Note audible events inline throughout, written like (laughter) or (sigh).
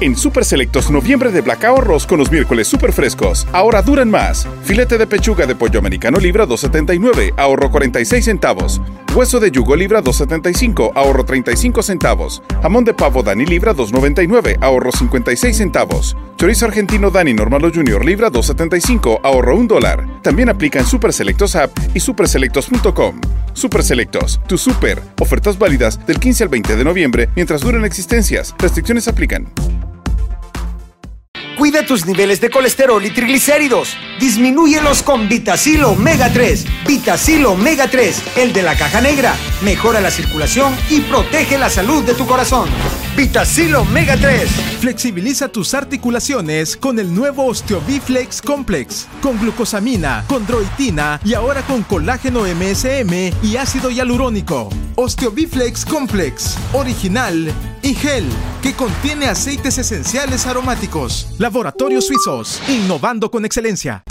En Super Selectos noviembre de Black Arroz con los miércoles super frescos. Ahora duran más. Filete de pechuga de pollo americano libra 2.79, ahorro 46 centavos. Hueso de yugo libra 2.75, ahorro 35 centavos. Jamón de pavo Dani libra 2.99, ahorro 56 centavos. Chorizo argentino Dani Normal o Junior libra 2.75, ahorro 1 dólar. También aplica en Super Selectos App y superselectos.com. Super Selectos, tu super. Ofertas válidas del 15 al 20 de noviembre mientras duren existencias. Restricciones aplican. Cuida tus niveles de colesterol y triglicéridos. Disminúyelos con Vitacil Omega 3. Vitacil Omega 3, el de la caja negra. Mejora la circulación y protege la salud de tu corazón. Vitacil Omega 3. Flexibiliza tus articulaciones con el nuevo Osteobiflex Complex. Con glucosamina, condroitina y ahora con colágeno MSM y ácido hialurónico. Osteobiflex Complex. Original y gel que contiene aceites esenciales aromáticos. Laboratorios Suizos, innovando con excelencia.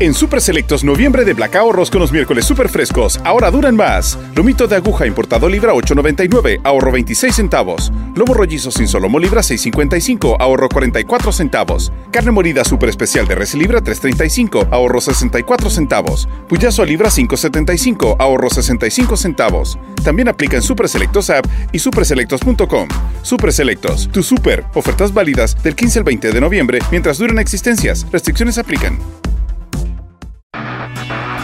En Super Selectos noviembre de Black Ahorros con los miércoles super frescos, ahora duran más. Lomito de aguja importado libra 8.99, ahorro 26 centavos. Lomo rollizo sin solomo libra 6.55, ahorro 44 centavos. Carne molida super especial de res libra 3.35, ahorro 64 centavos. Puyazo a libra 5.75, ahorro 65 centavos. También aplica en Super Selectos App y superselectos.com. Super Selectos, tu super. Ofertas válidas del 15 al 20 de noviembre mientras duran existencias. Restricciones aplican.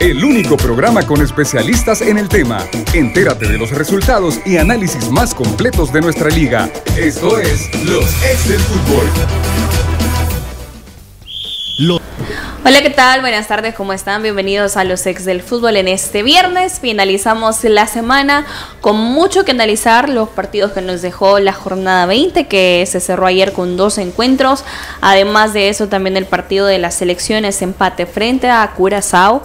El único programa con especialistas en el tema. Entérate de los resultados y análisis más completos de nuestra liga. Esto es Los Ex del Fútbol. Hola, ¿qué tal? Buenas tardes, ¿cómo están? Bienvenidos a los ex del fútbol en este viernes. Finalizamos la semana con mucho que analizar, los partidos que nos dejó la jornada 20, que se cerró ayer con dos encuentros. Además de eso, también el partido de las selecciones empate frente a Curazao.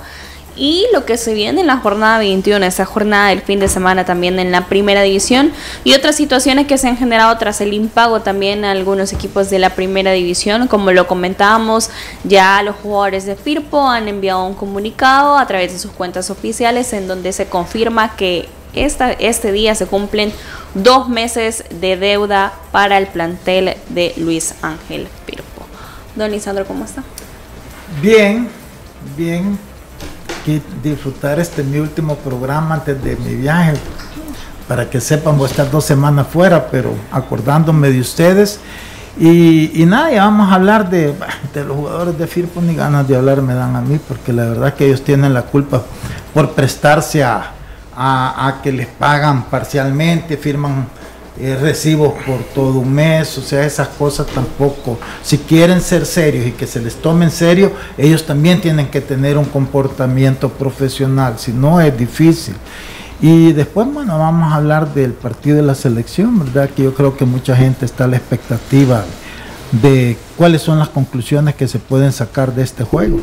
Y lo que se viene en la jornada 21, esa jornada del fin de semana también en la primera división y otras situaciones que se han generado tras el impago también a algunos equipos de la primera división. Como lo comentábamos, ya los jugadores de Firpo han enviado un comunicado a través de sus cuentas oficiales en donde se confirma que esta, este día se cumplen dos meses de deuda para el plantel de Luis Ángel Firpo. Don Lisandro, ¿cómo está? Bien, bien disfrutar este mi último programa antes de mi viaje. Para que sepan, voy a estar dos semanas fuera, pero acordándome de ustedes. Y, nada, ya vamos a hablar de, de los jugadores de Firpo, ni ganas de hablar me dan a mí, porque la verdad que ellos tienen la culpa por prestarse a, a que les pagan parcialmente, firman eh, recibos por todo un mes, o sea, esas cosas tampoco. Si quieren ser serios y que se les tome en serio, ellos también tienen que tener un comportamiento profesional, si no es difícil. Y después, bueno, vamos a hablar del partido de la selección, ¿verdad? Que yo creo que mucha gente está a la expectativa de cuáles son las conclusiones que se pueden sacar de este juego.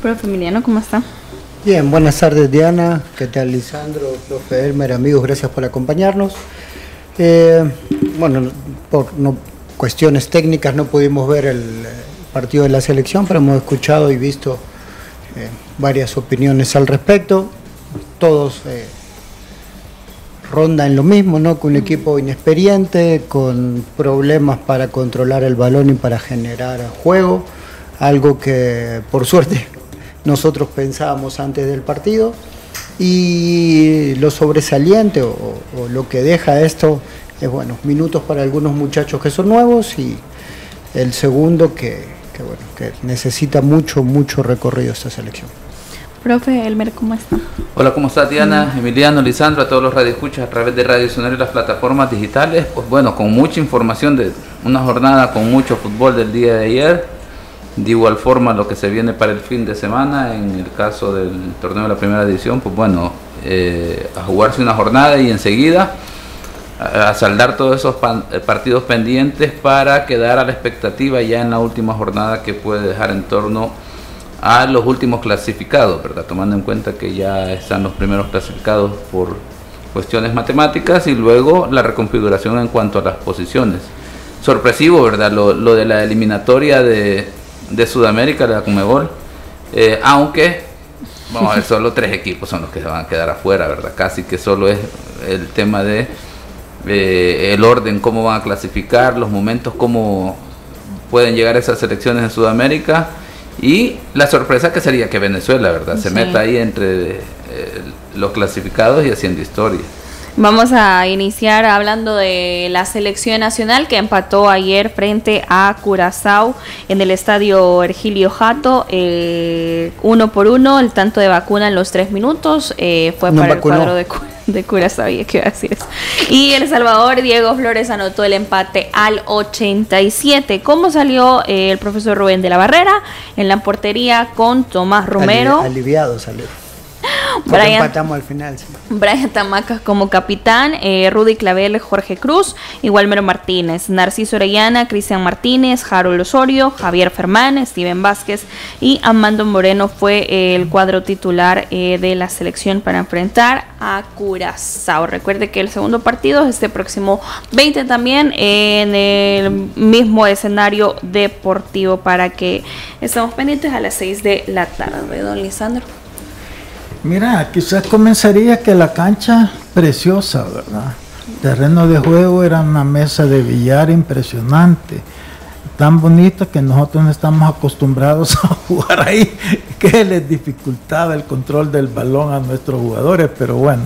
Profe Emiliano, ¿cómo está? Bien, buenas tardes Diana, ¿qué tal Lisandro, profe Elmer, amigos, gracias por acompañarnos. Eh, bueno, por cuestiones técnicas no pudimos ver el partido de la selección, pero hemos escuchado y visto eh, varias opiniones al respecto. Todos eh, rondan lo mismo, ¿no? Con un equipo inexperiente, con problemas para controlar el balón y para generar juego, algo que por suerte (laughs) nosotros pensábamos antes del partido. Y lo sobresaliente o, o lo que deja esto es bueno, minutos para algunos muchachos que son nuevos y el segundo que, que, bueno, que necesita mucho, mucho recorrido esta selección. Profe Elmer, ¿cómo está? Hola, ¿cómo está Diana, Emiliano, Lisandro, a todos los radioescuchas a través de Radio Sonar y las plataformas digitales? Pues bueno, con mucha información de una jornada con mucho fútbol del día de ayer. De igual forma lo que se viene para el fin de semana, en el caso del torneo de la primera edición, pues bueno, eh, a jugarse una jornada y enseguida a saldar todos esos eh, partidos pendientes para quedar a la expectativa ya en la última jornada que puede dejar en torno a los últimos clasificados, ¿verdad? Tomando en cuenta que ya están los primeros clasificados por cuestiones matemáticas y luego la reconfiguración en cuanto a las posiciones. Sorpresivo, ¿verdad? Lo, de la eliminatoria de, Sudamérica, de la Comebol, eh, aunque, vamos a ver, solo tres equipos son los que se van a quedar afuera, ¿verdad? Casi que solo es el tema de eh, el orden, cómo van a clasificar, los momentos, cómo pueden llegar esas selecciones en Sudamérica y la sorpresa que sería que Venezuela, ¿verdad? Se meta ahí entre eh, los clasificados y haciendo historia. Vamos a iniciar hablando de la selección nacional que empató ayer frente a Curazao en el estadio Ergilio Jato, eh, uno por uno, el tanto de vacuna en los tres minutos, eh, fue para el cuadro de, de Curazao, y que. Y El Salvador, Diego Flores anotó el empate al 87. ¿Cómo salió eh, el profesor Rubén de la Barrera en la portería con Tomás Romero? aliviado salió. Brian, empatamos al final. Brian Tamacas como capitán, eh, Rudy Clavel, Jorge Cruz y Walmero Martínez, Narciso Orellana, Cristian Martínez, Harold Osorio, Javier Fermán, Steven Vázquez y Amando Moreno fue el cuadro titular eh, de la selección para enfrentar a Curazao. Recuerde que el segundo partido es este próximo 20 también en el mismo escenario deportivo para que estemos pendientes a las 6 de la tarde, don Lisandro. Mira, quizás comenzaría que la cancha preciosa, ¿verdad? terreno de juego era una mesa de billar impresionante, tan bonita que nosotros no estamos acostumbrados (laughs) a jugar ahí, que les dificultaba el control del balón a nuestros jugadores, pero bueno,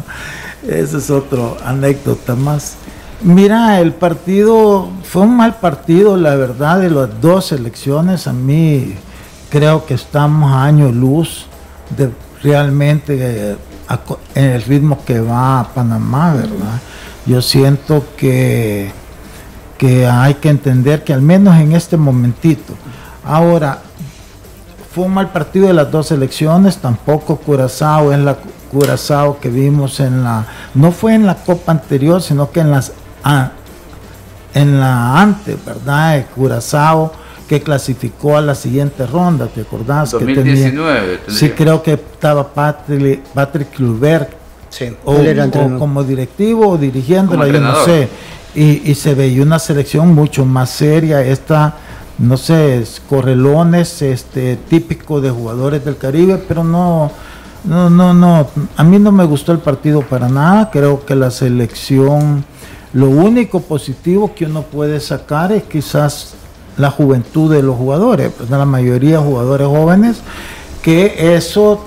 esa es otra anécdota más. Mira, el partido fue un mal partido, la verdad, de las dos selecciones. A mí creo que estamos a año luz de realmente eh, en el ritmo que va Panamá, ¿verdad? Yo siento que, que hay que entender que al menos en este momentito, ahora, fue un mal partido de las dos elecciones, tampoco Curazao es la Curazao que vimos en la, no fue en la Copa anterior, sino que en las, ah, en la antes, ¿verdad? Curazao que clasificó a la siguiente ronda, ¿te acordás? 2019. Que sí, creo que estaba Patrick, Patrick sí, o, como directivo o dirigiéndola, yo no sé. Y, se veía una selección mucho más seria, esta, no sé, correlones, este, típico de jugadores del Caribe, pero no, no, no, no, a mí no me gustó el partido para nada, creo que la selección, lo único positivo que uno puede sacar es quizás la juventud de los jugadores, pues, la mayoría jugadores jóvenes, que eso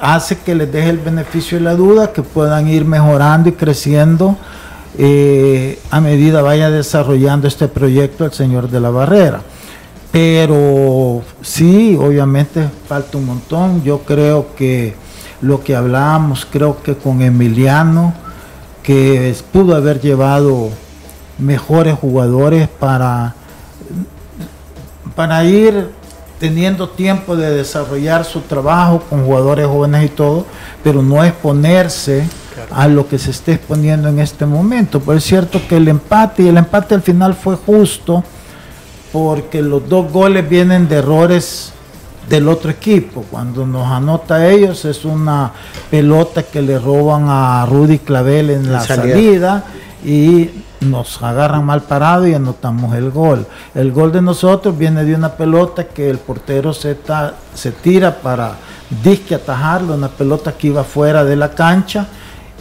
hace que les deje el beneficio de la duda, que puedan ir mejorando y creciendo eh, a medida vaya desarrollando este proyecto el señor de la barrera. Pero sí, obviamente falta un montón. Yo creo que lo que hablábamos, creo que con Emiliano, que pudo haber llevado mejores jugadores para para ir teniendo tiempo de desarrollar su trabajo con jugadores jóvenes y todo, pero no exponerse a lo que se esté exponiendo en este momento. Es cierto que el empate, y el empate al final fue justo, porque los dos goles vienen de errores del otro equipo. Cuando nos anota ellos es una pelota que le roban a Rudy Clavel en la salida y nos agarran mal parado y anotamos el gol. El gol de nosotros viene de una pelota que el portero se, se tira para disque atajarlo, una pelota que iba fuera de la cancha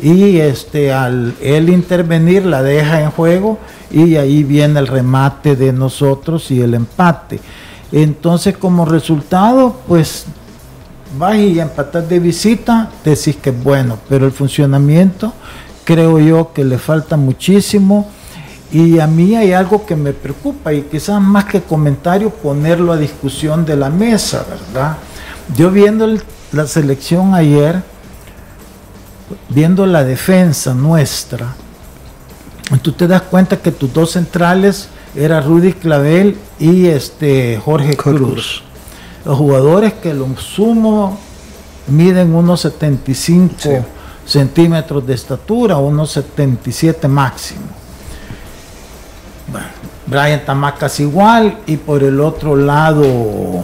y este al él intervenir la deja en juego y ahí viene el remate de nosotros y el empate. Entonces como resultado pues vas y empatar de visita, decís que es bueno, pero el funcionamiento creo yo que le falta muchísimo. Y a mí hay algo que me preocupa y quizás más que comentario ponerlo a discusión de la mesa, ¿verdad? Yo viendo la selección ayer, viendo la defensa nuestra, tú te das cuenta que tus dos centrales era Rudy Clavel y este Jorge Cruz. Los jugadores que lo sumo miden unos 75 centímetros de estatura, unos 77 máximo. Bueno, Brian Tamacas igual y por el otro lado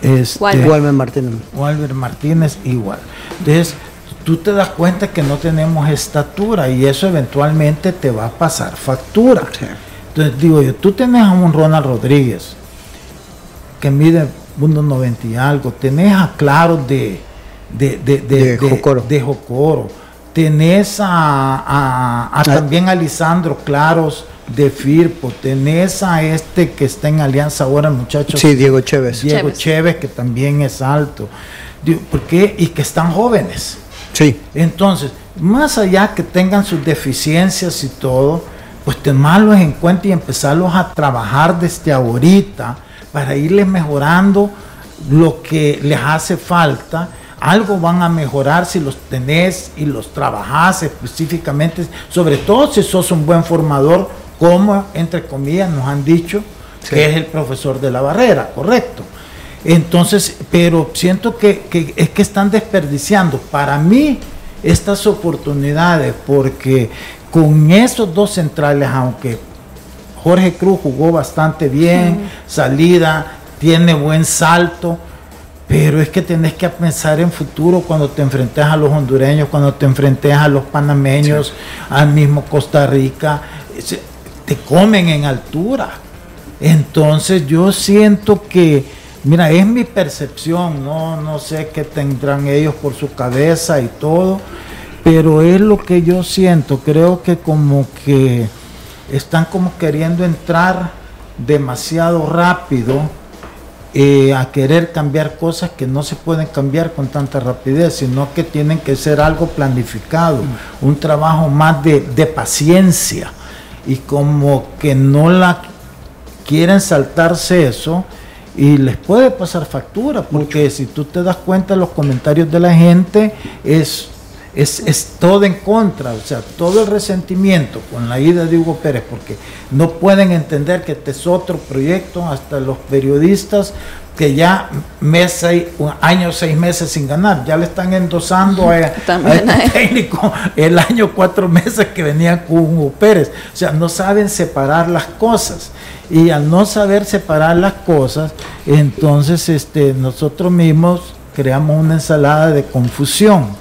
Este, Walmer Martínez. Walmer Martínez igual. Entonces, tú te das cuenta que no tenemos estatura y eso eventualmente te va a pasar factura. Entonces digo yo, tú tenés a un Ronald Rodríguez que mide 1,90 y algo, tenés a Claro de, de, de, de, de Jocoro. tenés a, a, también a Lisandro Claros de Firpo, tenés a este que está en Alianza ahora, muchachos. Sí, Diego Chévez. Diego Chévez, que también es alto. ¿Por qué? Y que están jóvenes. Sí. Entonces, más allá que tengan sus deficiencias y todo, pues tomarlos en cuenta y empezarlos a trabajar desde ahorita para irles mejorando lo que les hace falta. Algo van a mejorar si los tenés y los trabajás específicamente, sobre todo si sos un buen formador, como entre comillas nos han dicho que es el profesor de la barrera, correcto. Entonces, pero siento que, que, es que están desperdiciando. Para mí estas oportunidades, porque con esos dos centrales, aunque Jorge Cruz jugó bastante bien, salida, tiene buen salto, pero es que tenés que pensar en futuro cuando te enfrentes a los hondureños, cuando te enfrentes a los panameños, al mismo Costa Rica, te comen en altura. Entonces yo siento que Mira, es mi percepción, no, no sé qué tendrán ellos por su cabeza y todo, pero es lo que yo siento. Creo que como que están como queriendo entrar demasiado rápido eh, a querer cambiar cosas que no se pueden cambiar con tanta rapidez, sino que tienen que ser algo planificado, mm. un trabajo más de, de paciencia. Y como que no la quieren saltarse eso, y les puede pasar factura, porque si tú te das cuenta, los comentarios de la gente es, es, todo en contra, o sea, todo el resentimiento con la ida de Hugo Pérez, porque no pueden entender que este es otro proyecto, hasta los periodistas que ya mes, seis, año, seis meses sin ganar, ya le están endosando a, este (laughs) técnico el año, cuatro meses que venía con Hugo Pérez, o sea, no saben separar las cosas. Y al no saber separar las cosas, entonces este, nosotros mismos creamos una ensalada de confusión.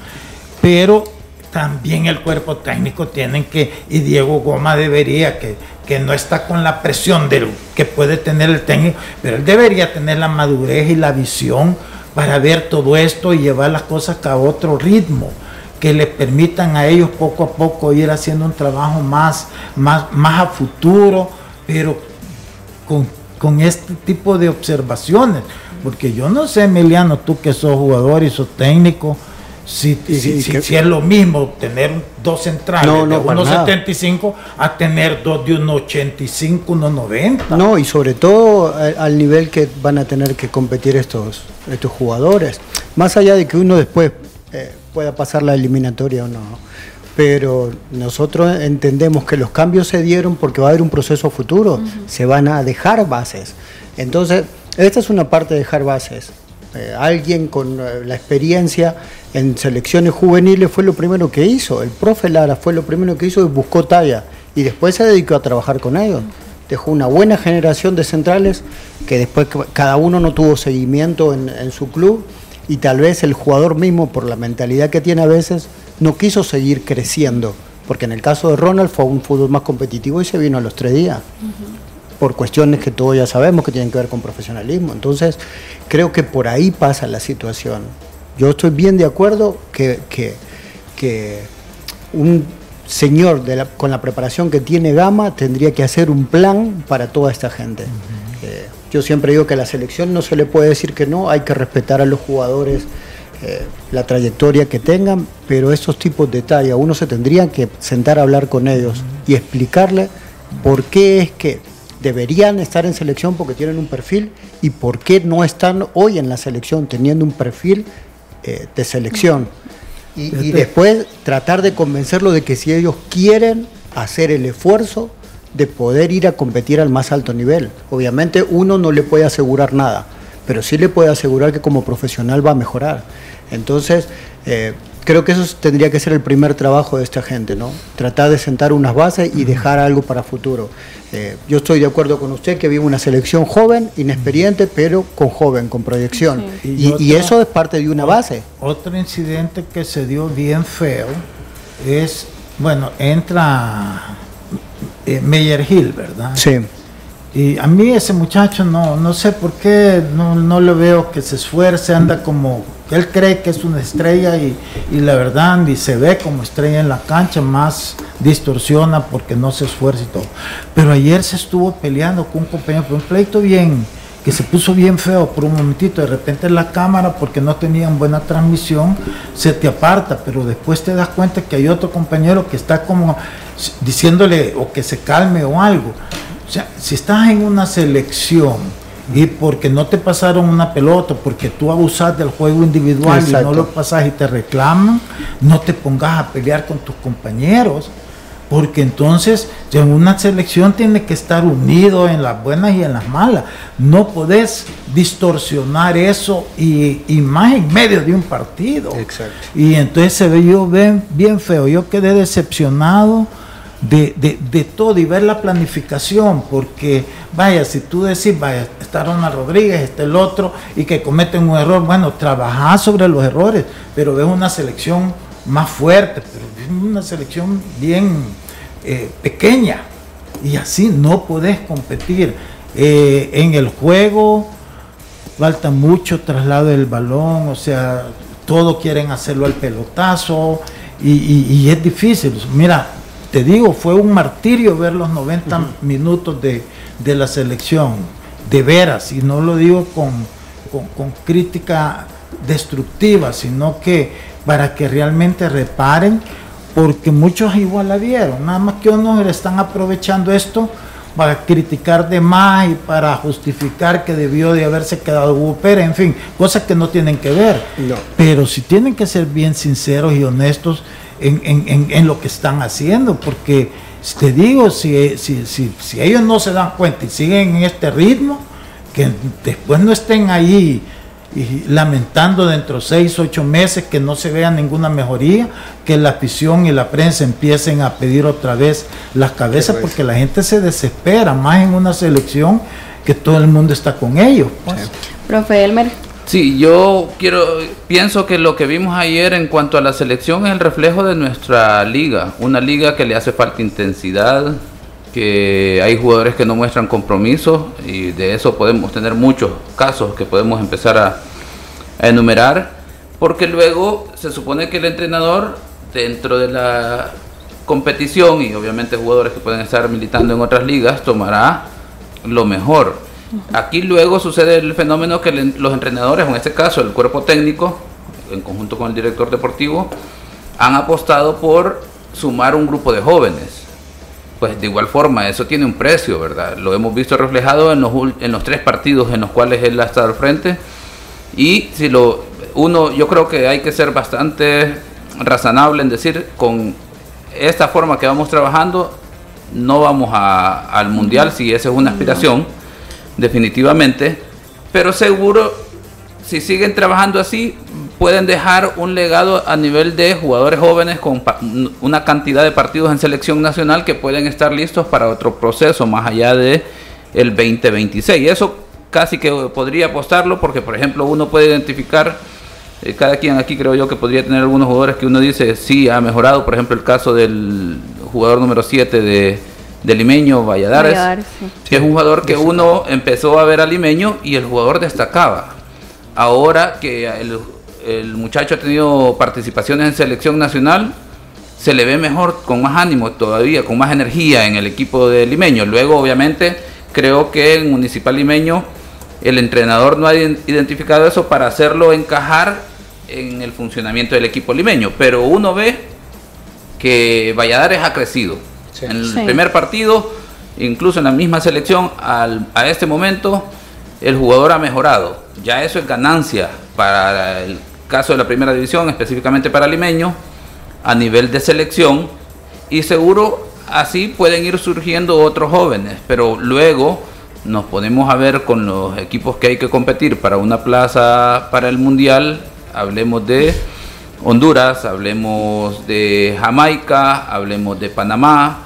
Pero también el cuerpo técnico tiene que, y Diego Goma debería, que, que no está con la presión que puede tener el técnico, pero él debería tener la madurez y la visión para ver todo esto y llevar las cosas a otro ritmo que le permitan a ellos poco a poco ir haciendo un trabajo más, más, más a futuro, pero con, este tipo de observaciones. Porque yo no sé, Emiliano, tú que sos jugador y sos técnico, si, si, es lo mismo tener dos centrales de 1,75 a tener dos de 1,85, 1,90. No, y sobre todo eh, al nivel que van a tener que competir estos, estos jugadores. Más allá de que uno después eh, pueda pasar la eliminatoria o no pero nosotros entendemos que los cambios se dieron porque va a haber un proceso futuro, se van a dejar bases. Entonces, esta es una parte de dejar bases. Eh, alguien con eh, la experiencia en selecciones juveniles fue lo primero que hizo. El profe Lara fue lo primero que hizo y buscó talla. Y después se dedicó a trabajar con ellos. Dejó una buena generación de centrales que después cada uno no tuvo seguimiento en, en su club y tal vez el jugador mismo, por la mentalidad que tiene a veces, no quiso seguir creciendo, porque en el caso de Ronald fue un fútbol más competitivo y se vino a los tres días, por cuestiones que todos ya sabemos que tienen que ver con profesionalismo. Entonces, creo que por ahí pasa la situación. Yo estoy bien de acuerdo que, que, un señor de con la preparación que tiene Gama tendría que hacer un plan para toda esta gente. Eh, yo siempre digo que a la selección no se le puede decir que no, hay que respetar a los jugadores eh, la trayectoria que tengan, pero esos tipos de detalles uno se tendría que sentar a hablar con ellos y explicarle por qué es que deberían estar en selección porque tienen un perfil y por qué no están hoy en la selección teniendo un perfil eh, de selección. Y, y este después tratar de convencerlo de que si ellos quieren hacer el esfuerzo de poder ir a competir al más alto nivel. Obviamente uno no le puede asegurar nada, pero sí le puede asegurar que como profesional va a mejorar. Entonces, eh, creo que eso tendría que ser el primer trabajo de esta gente, ¿no? Tratar de sentar unas bases y dejar algo para futuro. Eh, yo estoy de acuerdo con usted que vive una selección joven, inexperiente, pero con joven, con proyección. Y, eso es parte de una base. Otro incidente que se dio bien feo es, bueno, entra eh, Meyer Hill, ¿verdad? Sí. Y a mí ese muchacho no, no sé por qué, no, no le veo que se esfuerce, anda como, él cree que es una estrella y, y, la verdad ni se ve como estrella en la cancha, más distorsiona porque no se esfuerza y todo. Pero ayer se estuvo peleando con un compañero, por un pleito bien, que se puso bien feo por un momentito, de repente la cámara, porque no tenían buena transmisión, se te aparta, pero después te das cuenta que hay otro compañero que está como diciéndole o que se calme o algo. O sea, si estás en una selección y porque no te pasaron una pelota, porque tú abusas del juego individual y no lo pasas y te reclaman, no te pongas a pelear con tus compañeros, porque entonces en una selección tiene que estar unido en las buenas y en las malas. No podés distorsionar eso y, y más en medio de un partido. Exacto. Y entonces se ve yo bien, bien feo. Yo quedé decepcionado de, todo y ver la planificación, porque vaya, si tú decís, vaya, está Ronald Rodríguez, está el otro, y que cometen un error, bueno, trabajar sobre los errores, pero ves una selección más fuerte, pero una selección bien eh, pequeña, y así no podés competir. Eh, en el juego falta mucho traslado del balón, o sea, todo quieren hacerlo al pelotazo, y, y es difícil. Mira, te digo, fue un martirio ver los 90 minutos de, la selección, de veras, y no lo digo con, con, crítica destructiva, sino que para que realmente reparen, porque muchos igual la vieron, nada más que unos están aprovechando esto para criticar de más y para justificar que debió de haberse quedado Hugo Pérez, en fin, cosas que no tienen que ver. Pero si tienen que ser bien sinceros y honestos, en, lo que están haciendo, porque te digo, si, si, si, ellos no se dan cuenta y siguen en este ritmo, que después no estén ahí y lamentando dentro de seis, ocho meses que no se vea ninguna mejoría, que la afición y la prensa empiecen a pedir otra vez las cabezas, porque la gente se desespera, más en una selección que todo el mundo está con ellos. Pues. Profe Elmer. Sí, yo quiero, pienso que lo que vimos ayer en cuanto a la selección es el reflejo de nuestra liga, una liga que le hace falta intensidad, que hay jugadores que no muestran compromiso y de eso podemos tener muchos casos que podemos empezar a, enumerar, porque luego se supone que el entrenador dentro de la competición y obviamente jugadores que pueden estar militando en otras ligas tomará lo mejor Aquí luego sucede el fenómeno que los entrenadores, en este caso el cuerpo técnico, en conjunto con el director deportivo, han apostado por sumar un grupo de jóvenes. Pues de igual forma, eso tiene un precio, ¿verdad? Lo hemos visto reflejado en los, en los tres partidos en los cuales él ha estado al frente. Y si lo uno, yo creo que hay que ser bastante razonable en decir, con esta forma que vamos trabajando, no vamos al mundial si esa es una aspiración definitivamente, pero seguro si siguen trabajando así pueden dejar un legado a nivel de jugadores jóvenes con una cantidad de partidos en selección nacional que pueden estar listos para otro proceso más allá de el 2026. Eso casi que podría apostarlo porque por ejemplo uno puede identificar eh, cada quien aquí creo yo que podría tener algunos jugadores que uno dice sí ha mejorado, por ejemplo el caso del jugador número 7 de de Limeño Valladares, que es un jugador que uno empezó a ver a Limeño y el jugador destacaba. Ahora que el, el, muchacho ha tenido participaciones en selección nacional, se le ve mejor, con más ánimo todavía, con más energía en el equipo de Limeño. Luego, obviamente, creo que el Municipal Limeño, el entrenador no ha identificado eso para hacerlo encajar en el funcionamiento del equipo limeño, pero uno ve que Valladares ha crecido en el primer partido, incluso en la misma selección, a este momento, el jugador ha mejorado. Ya eso es ganancia para el caso de la primera división, específicamente para Limeño, a nivel de selección. Y seguro así pueden ir surgiendo otros jóvenes, pero luego nos ponemos a ver con los equipos que hay que competir para una plaza para el mundial. Hablemos de Honduras, hablemos de Jamaica, hablemos de Panamá,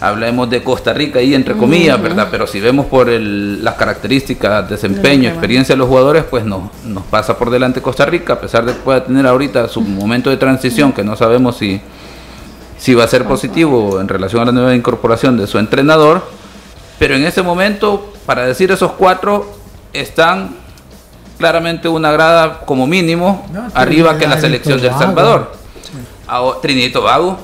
hablemos de Costa Rica y entre comillas, ¿verdad? Pero si vemos por las características, desempeño, experiencia de los jugadores, pues no, nos pasa por delante Costa Rica, a pesar de que pueda tener ahorita su momento de transición, que no sabemos si, si va a ser positivo en relación a la nueva incorporación de su entrenador, pero en ese momento, para decir esos cuatro, están claramente una grada como mínimo arriba que la selección de El Salvador. Trinito Vago,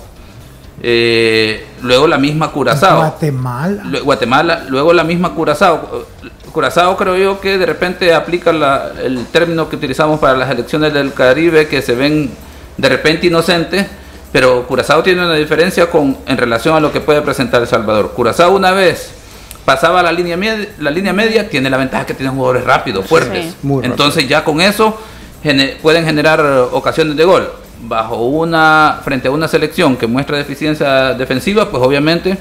eh, luego la misma Curazao. Guatemala. Guatemala, luego la misma Curazao. Curazao creo yo que de repente aplica el término que utilizamos para las elecciones del Caribe, que se ven de repente inocentes, pero Curazao tiene una diferencia con en relación a lo que puede presentar El Salvador. Curazao una vez pasaba la línea media, la línea media tiene la ventaja que tiene jugadores rápidos, fuertes. Entonces ya con eso pueden generar ocasiones de gol. Bajo una, frente a una selección que muestra deficiencia defensiva, pues obviamente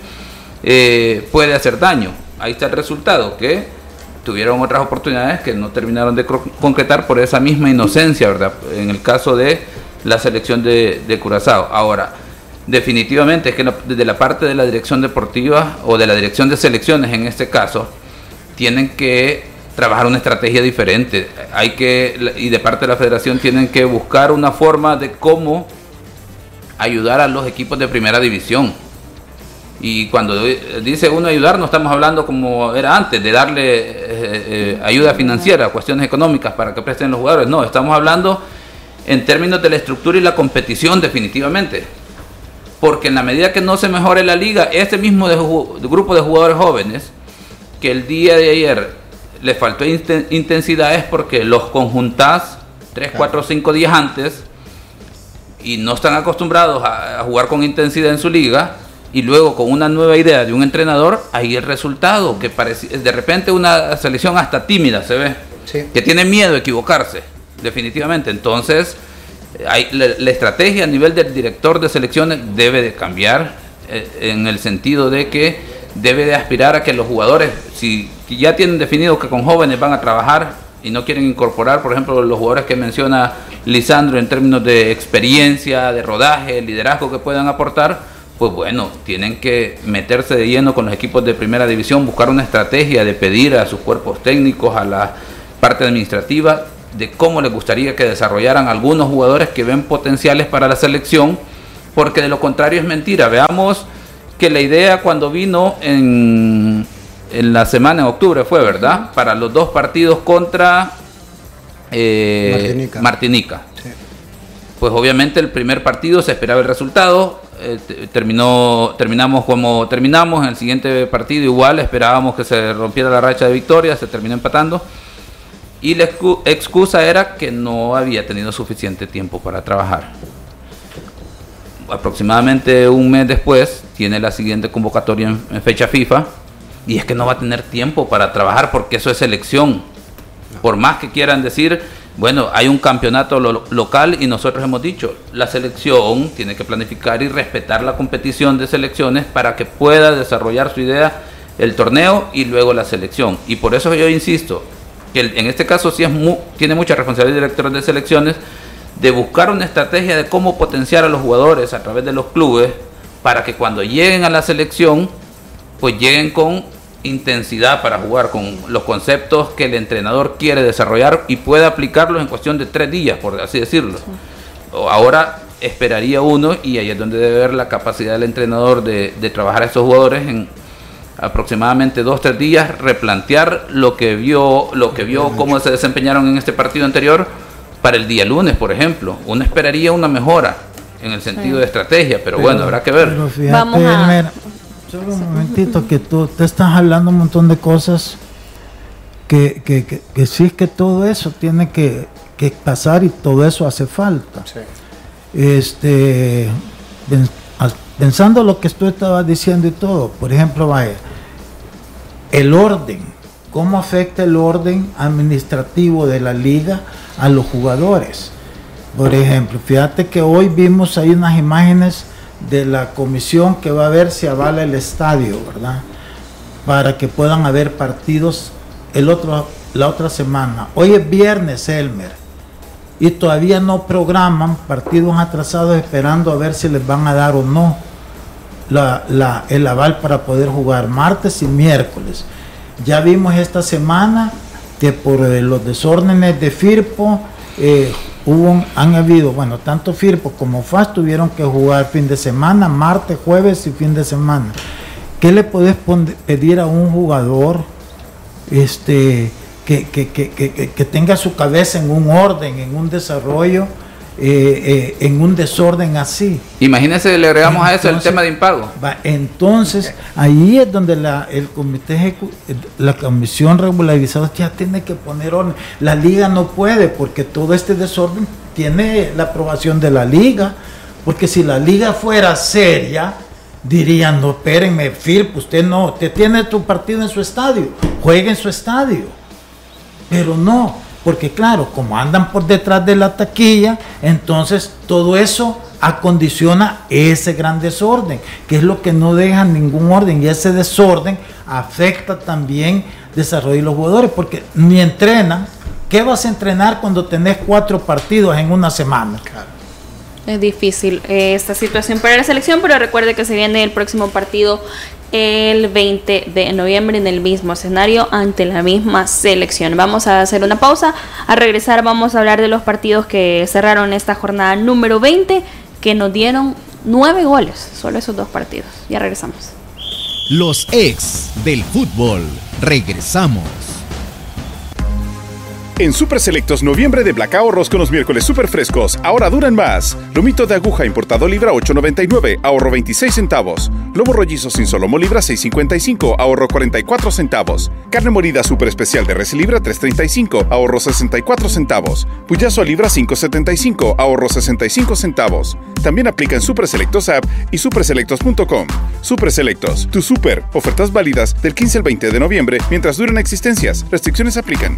eh, puede hacer daño. Ahí está el resultado, que tuvieron otras oportunidades que no terminaron de concretar por esa misma inocencia, ¿verdad? En el caso de la selección de, de Curazao. Ahora, definitivamente es que desde la parte de la dirección deportiva o de la dirección de selecciones en este caso, tienen que trabajar una estrategia diferente. Hay que, y de parte de la federación tienen que buscar una forma de cómo ayudar a los equipos de primera división. Y cuando dice uno ayudar, no estamos hablando como era antes, de darle eh, eh, ayuda financiera, cuestiones económicas para que presten los jugadores. No, estamos hablando en términos de la estructura y la competición definitivamente porque en la medida que no se mejore la liga, este mismo grupo de jugadores jóvenes, que el día de ayer le faltó intensidad es porque los conjuntás 3, 4, 5 días antes y no están acostumbrados a, jugar con intensidad en su liga y luego con una nueva idea de un entrenador, ahí el resultado, que parece, de repente una selección hasta tímida se ve, que tiene miedo de equivocarse, definitivamente. Entonces, la, estrategia a nivel del director de selecciones debe de cambiar eh, en el sentido de que debe de aspirar a que los jugadores, si ya tienen definido que con jóvenes van a trabajar y no quieren incorporar, por ejemplo, los jugadores que menciona Lisandro en términos de experiencia, de rodaje, liderazgo que puedan aportar, pues bueno, tienen que meterse de lleno con los equipos de primera división, buscar una estrategia de pedir a sus cuerpos técnicos, a la parte administrativa, de cómo les gustaría que desarrollaran algunos jugadores que ven potenciales para la selección, porque de lo contrario es mentira. Veamos que la idea cuando vino en, en la semana en octubre fue, ¿verdad? Para los dos partidos contra eh, Martinica. Pues obviamente el primer partido se esperaba el resultado, eh, terminó, terminamos como terminamos, en el siguiente partido igual esperábamos que se rompiera la racha de victoria, se terminó empatando y la excusa era que no había tenido suficiente tiempo para trabajar. Aproximadamente un mes después tiene la siguiente convocatoria en, fecha FIFA y es que no va a tener tiempo para trabajar porque eso es selección. Por más que quieran decir, bueno, hay un campeonato local y nosotros hemos dicho, la selección tiene que planificar y respetar la competición de selecciones para que pueda desarrollar su idea el torneo y luego la selección. Y por eso yo insisto, que en este caso sí es tiene mucha responsabilidad el director de selecciones, de buscar una estrategia de cómo potenciar a los jugadores a través de los clubes para que cuando lleguen a la selección, pues lleguen con intensidad para jugar, con los conceptos que el entrenador quiere desarrollar y pueda aplicarlos en cuestión de tres días, por así decirlo. Ahora esperaría uno, y ahí es donde debe ver la capacidad del entrenador de, de trabajar a estos jugadores en aproximadamente dos tres días replantear lo que vio lo que vio cómo se desempeñaron en este partido anterior para el día lunes por ejemplo. Uno esperaría una mejora en el sentido de estrategia pero, bueno habrá que ver. Vamos a... solo un momentito que tú te estás hablando un montón de cosas que, que, que, sí es que todo eso tiene que, que, pasar y todo eso hace falta. Este pensando lo que tú estabas diciendo y todo, por ejemplo, vaya, el orden, cómo afecta el orden administrativo de la liga a los jugadores. Por ejemplo, fíjate que hoy vimos ahí unas imágenes de la comisión que va a ver si avala el estadio, ¿verdad? Para que puedan haber partidos el otro, la otra semana. Hoy es viernes, Elmer. y todavía no programan partidos atrasados esperando a ver si les van a dar o no el aval para poder jugar martes y miércoles. Ya vimos esta semana que por eh, los desórdenes de Firpo eh, hubo, han habido, bueno, tanto Firpo como FAS tuvieron que jugar fin de semana, martes, jueves y fin de semana. ¿Qué le puedes pedir a un jugador este, que, que, tenga su cabeza en un orden, en un desarrollo? Eh, eh, en un desorden así. Imagínense, le agregamos a eso el tema de impago. entonces, ahí es donde la, el comité la comisión regularizada ya tiene que poner orden. La liga no puede porque todo este desorden tiene la aprobación de la liga. Porque si la liga fuera seria, dirían, no, espérenme, Philip, usted no, usted tiene tu partido en su estadio, juegue en su estadio. Pero no, porque claro, como andan por detrás de la taquilla, entonces todo eso acondiciona ese gran desorden, que es lo que no deja ningún orden y ese desorden afecta también desarrollo de los jugadores, porque ni entrenan. ¿Qué vas a entrenar cuando tenés cuatro partidos en una semana? Es difícil eh, esta situación para la selección, pero recuerde que se viene el próximo partido el 20 de noviembre en el mismo escenario ante la misma selección. Vamos a hacer una pausa. A regresar vamos a hablar de los partidos que cerraron esta jornada número 20 que nos dieron nueve goles, solo esos dos partidos. Ya regresamos. Los ex del fútbol. Regresamos. En Super Selectos, noviembre de Black ahorros con los miércoles super frescos. Ahora duran más. Lomito de aguja importado libra 8.99, ahorro 26 centavos. Lobo rollizo sin solomo libra 6.55, ahorro 44 centavos. Carne morida super especial de res libra 3.35, ahorro 64 centavos. Puyazo a libra 5.75, ahorro 65 centavos. También aplica en Super Selectos app y superselectos.com. Super Selectos, tu super. Ofertas válidas del 15 al 20 de noviembre mientras duren existencias. Restricciones aplican.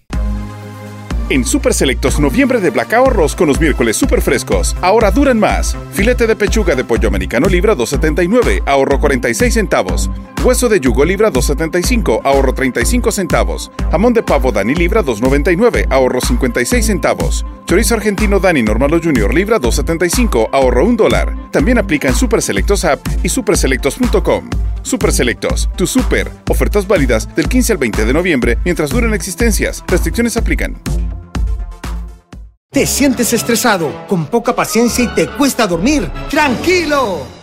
En Super Selectos noviembre de Black Ahorros con los miércoles super frescos. Ahora duran más. Filete de pechuga de pollo americano libra 2.79, ahorro 46 centavos. Hueso de yugo libra 2.75, ahorro 35 centavos. Jamón de pavo Dani libra 2.99, ahorro 56 centavos. Chorizo argentino Dani Normalo Junior libra 2.75, ahorro 1 dólar. También aplica en Super Selectos app y superselectos.com. Super Selectos, tu super. Ofertas válidas del 15 al 20 de noviembre mientras duren existencias. Restricciones aplican. ¿Te sientes estresado, con poca paciencia y te cuesta dormir? ¡Tranquilo!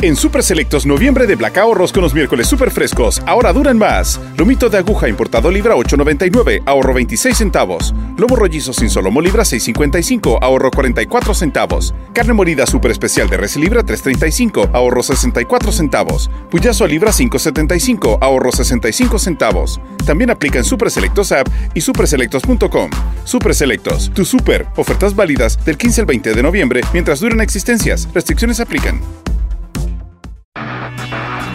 En Super Selectos noviembre de Black ahorros con los miércoles super frescos. Ahora duran más. Lomito de aguja importado libra 8.99, ahorro 26 centavos. Lobo rollizo sin solomo libra 6.55, ahorro 44 centavos. Carne morida super especial de res libra 3.35, ahorro 64 centavos. Puyazo a libra 5.75, ahorro 65 centavos. También aplica en Super Selectos app y superselectos.com. Super Selectos, tu super. Ofertas válidas del 15 al 20 de noviembre mientras duren existencias. Restricciones aplican.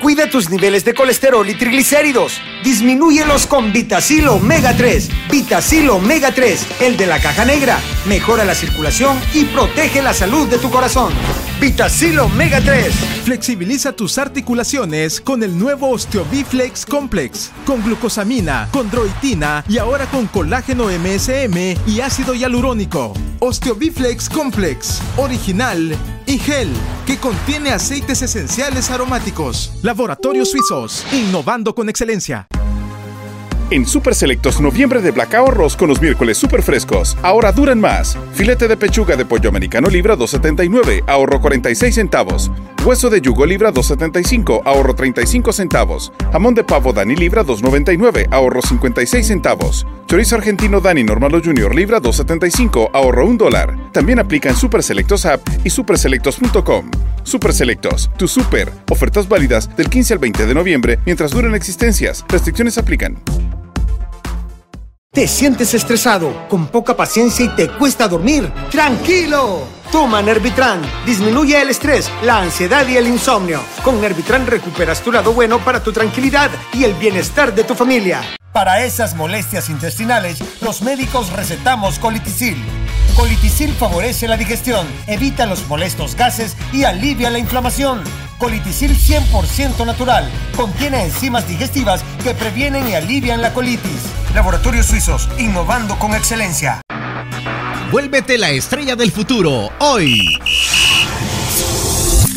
Cuida tus niveles de colesterol y triglicéridos. Disminúyelos con Vitacil Omega 3. Vitacil Omega 3, el de la caja negra. Mejora la circulación y protege la salud de tu corazón. Vitacil Omega 3. Flexibiliza tus articulaciones con el nuevo Osteobiflex Complex, con glucosamina, condroitina y ahora con colágeno MSM y ácido hialurónico. Osteobiflex Complex, original y gel, que contiene aceites esenciales aromáticos. Laboratorios Suizos, innovando con excelencia. En Super Selectos noviembre de Black Arroz con los miércoles super frescos. Ahora duran más. Filete de pechuga de pollo americano libra 2.79, ahorro 46 centavos. Hueso de yugo libra 2.75, ahorro 35 centavos. Jamón de pavo Dani libra 2.99, ahorro 56 centavos. Chorizo argentino Dani Normalo Junior libra 2.75, ahorro 1 dólar. También aplica en Super Selectos App y superselectos.com. Super Selectos, tu super. Ofertas válidas del 15 al 20 de noviembre mientras duren existencias. Restricciones aplican. ¿Te sientes estresado, con poca paciencia y te cuesta dormir? ¡Tranquilo! Toma Nervitran. Disminuye el estrés, la ansiedad y el insomnio. Con Nervitran recuperas tu lado bueno para tu tranquilidad y el bienestar de tu familia. Para esas molestias intestinales, los médicos recetamos Colitisil. Colitisil favorece la digestión, evita los molestos gases y alivia la inflamación. Colitisil 100% natural. Contiene enzimas digestivas que previenen y alivian la colitis. Laboratorios Suizos, innovando con excelencia. Vuélvete la estrella del futuro hoy.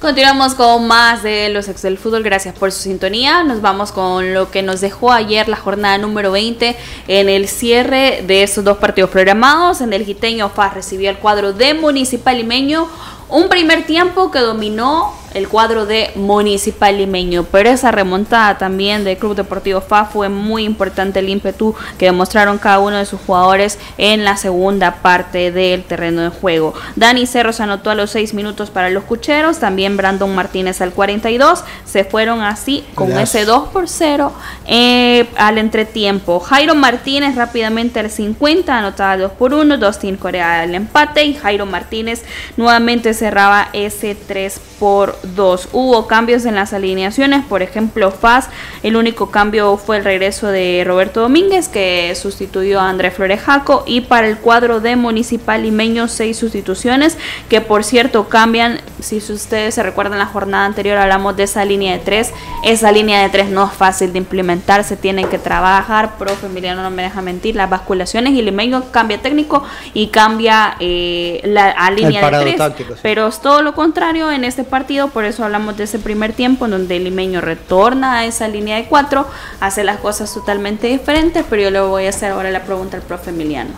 Continuamos con más de los ex del fútbol. Gracias por su sintonía. Nos vamos con lo que nos dejó ayer la jornada número 20 en el cierre de estos dos partidos programados. En el Giteño FAS recibió el cuadro de Municipal Limeño. Un primer tiempo que dominó el cuadro de Municipal Limeño. Pero esa remontada también del Club Deportivo FA fue muy importante el ímpetu que demostraron cada uno de sus jugadores en la segunda parte del terreno de juego. Dani Cerros anotó a los 6 minutos para los cucheros, también Brandon Martínez al 42. Se fueron así con ese 2 por 0 eh, al entretiempo. Jairo Martínez rápidamente al 50 anotaba 2 por 1, Dustin Corea al empate y Jairo Martínez nuevamente cerraba ese 3 por 2. Hubo cambios en las alineaciones, por ejemplo, FAS, el único cambio fue el regreso de Roberto Domínguez, que sustituyó a André Florejaco, y para el cuadro de Municipal Limeño, seis sustituciones, que por cierto cambian, si ustedes se recuerdan la jornada anterior, hablamos de esa línea de tres, esa línea de tres no es fácil de implementar, se tienen que trabajar, profe Emiliano no me deja mentir, las basculaciones, y Limeño cambia técnico y cambia eh, la a línea de tres, pero es todo lo contrario en este partido, por eso hablamos de ese primer tiempo en donde el limeño retorna a esa línea de cuatro, hace las cosas totalmente diferentes, pero yo le voy a hacer ahora la pregunta al profe Emiliano.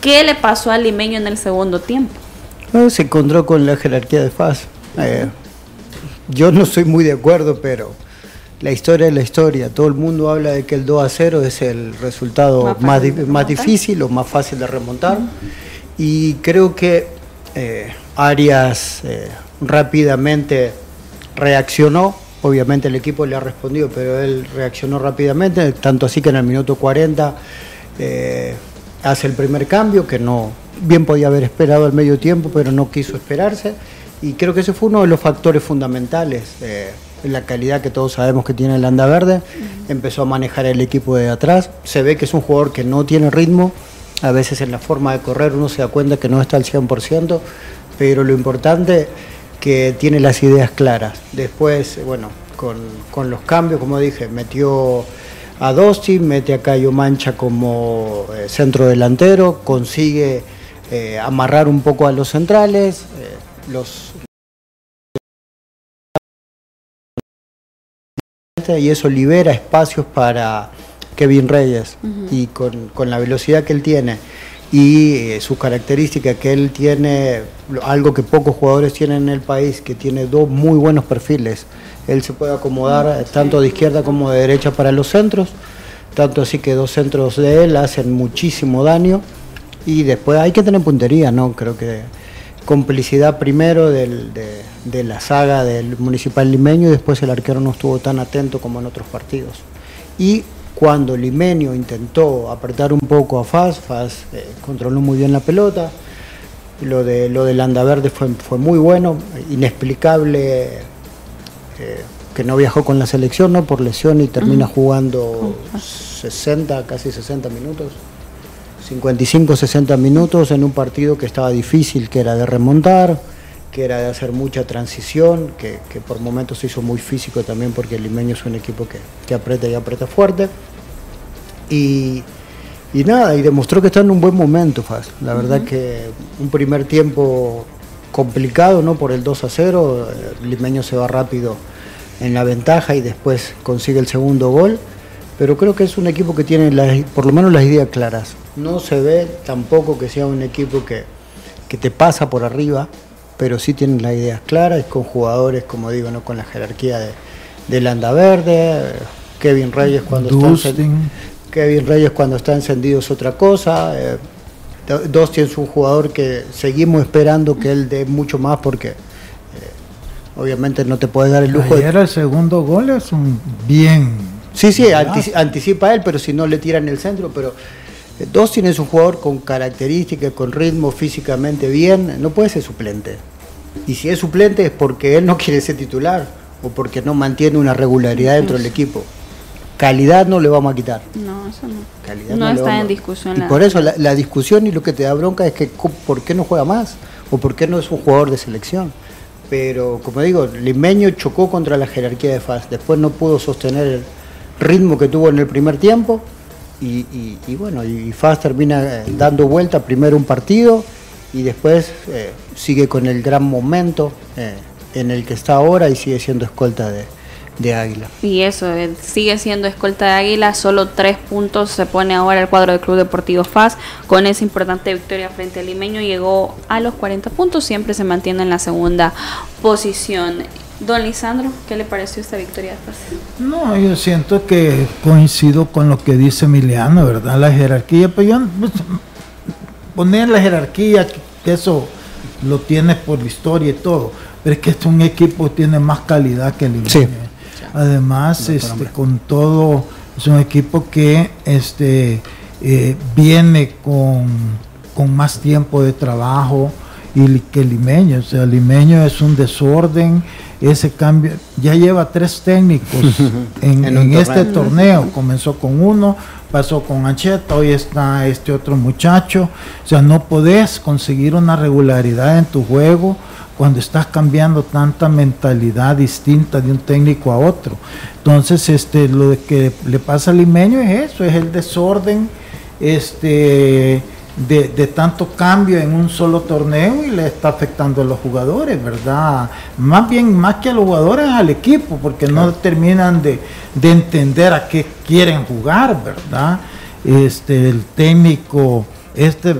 ¿Qué le pasó al limeño en el segundo tiempo? Eh, se encontró con la jerarquía de FAS. Eh, yo no estoy muy de acuerdo, pero la historia es la historia. Todo el mundo habla de que el 2 a 0 es el resultado más, más, di más difícil o más fácil de remontar. Y creo que eh, Arias eh, rápidamente reaccionó. Obviamente el equipo le ha respondido, pero él reaccionó rápidamente, tanto así que en el minuto 40 eh, hace el primer cambio, que no bien podía haber esperado al medio tiempo, pero no quiso esperarse. Y creo que ese fue uno de los factores fundamentales. Eh, la calidad que todos sabemos que tiene el Anda Verde. Uh -huh. Empezó a manejar el equipo de atrás. Se ve que es un jugador que no tiene ritmo. A veces en la forma de correr uno se da cuenta que no está al 100%, pero lo importante que tiene las ideas claras. Después, bueno, con, con los cambios, como dije, metió a Dosti, mete a Cayo Mancha como eh, centro delantero, consigue eh, amarrar un poco a los centrales, eh, los y eso libera espacios para Kevin Reyes uh -huh. y con, con, la velocidad que él tiene y eh, su característica que él tiene algo que pocos jugadores tienen en el país que tiene dos muy buenos perfiles él se puede acomodar -huh. tanto de izquierda como de derecha para los centros tanto así que dos centros de él hacen muchísimo daño y después hay que tener puntería no creo que complicidad primero del, de, de, la saga del municipal limeño y después el arquero no estuvo tan atento como en otros partidos. Y cuando Limenio intentó apretar un poco a Faz, Faz eh, controló muy bien la pelota. Lo de lo del Andaverde fue, fue muy bueno, inexplicable eh, que no viajó con la selección ¿no? por lesión y termina jugando 60, casi 60 minutos. 55, 60 minutos en un partido que estaba difícil, que era de remontar, que era de hacer mucha transición, que, que por momentos se hizo muy físico también porque el limeño es un equipo que, que aprieta y aprieta fuerte. Y, y nada, y demostró que está en un buen momento, Faz. La verdad que un primer tiempo complicado, ¿no? Por el 2 a 0, el limeño se va rápido en la ventaja y después consigue el segundo gol. Pero creo que es un equipo que tiene las- por lo menos las ideas claras. No se ve tampoco que sea un equipo que, que te pasa por arriba, pero sí tienen las ideas claras y con jugadores, como digo, no con la jerarquía de, de Landaverde, Kevin Reyes cuando está Dustin. encen- Kevin Reyes cuando está encendido es otra cosa. eh, Do- Dosti es un jugador que seguimos esperando que él dé mucho más porque eh, obviamente no te puede dar el lujo de Ayer el segundo gol es un bien. Sí, sí, antici- anticipa él, pero si no le tiran el centro, pero eh, es un jugador con características, con ritmo, físicamente bien, no puede ser suplente. Y si es suplente es porque él no quiere ser titular o porque no mantiene una regularidad dentro del equipo. Calidad no le vamos a quitar. No, eso no. Calidad No le está en discusión Y por eso la, la discusión y lo que te da bronca es que ¿por qué no juega más? ¿O por qué no es un jugador de selección? Pero como digo, Limeño chocó contra la jerarquía de FAS. Después no pudo sostener el ritmo que tuvo en el primer tiempo. Y, y- y bueno, y FAS termina eh, dando vuelta primero un partido y después eh, sigue con el gran momento eh, en el que está ahora y sigue siendo escolta de, de Águila. Y eso, eh, sigue siendo escolta de Águila, solo tres puntos se pone ahora el cuadro del Club Deportivo FAS. Con esa importante victoria frente al Limeño llegó a los 40 puntos, siempre se mantiene en la segunda posición. Don Lisandro, ¿qué le pareció esta victoria de FAS? No, yo siento que coincido con lo que dice Emiliano, ¿verdad? La jerarquía, pues yo pues, poner la jerarquía, que- que eso lo tienes por la historia y todo, pero es que este es un equipo que tiene más calidad que el Limeño. Sí. Además, este, con todo, es un equipo que este, eh, viene con, con más tiempo de trabajo y que limeño. O sea, limeño es un desorden, ese cambio. Ya lleva tres técnicos (laughs) en, En un en este torneo. Comenzó con uno, pasó con Ancheta, hoy está este otro muchacho. O sea, no podés conseguir una regularidad en tu juego cuando estás cambiando tanta mentalidad distinta de un técnico a otro. Entonces, este, lo que le pasa al limeño es eso, es el desorden este, de, de tanto cambio en un solo torneo y le está afectando a los jugadores, ¿verdad? Más bien, más que a los jugadores, al equipo, porque no terminan de, de entender a qué quieren jugar, ¿verdad? Este, el técnico, este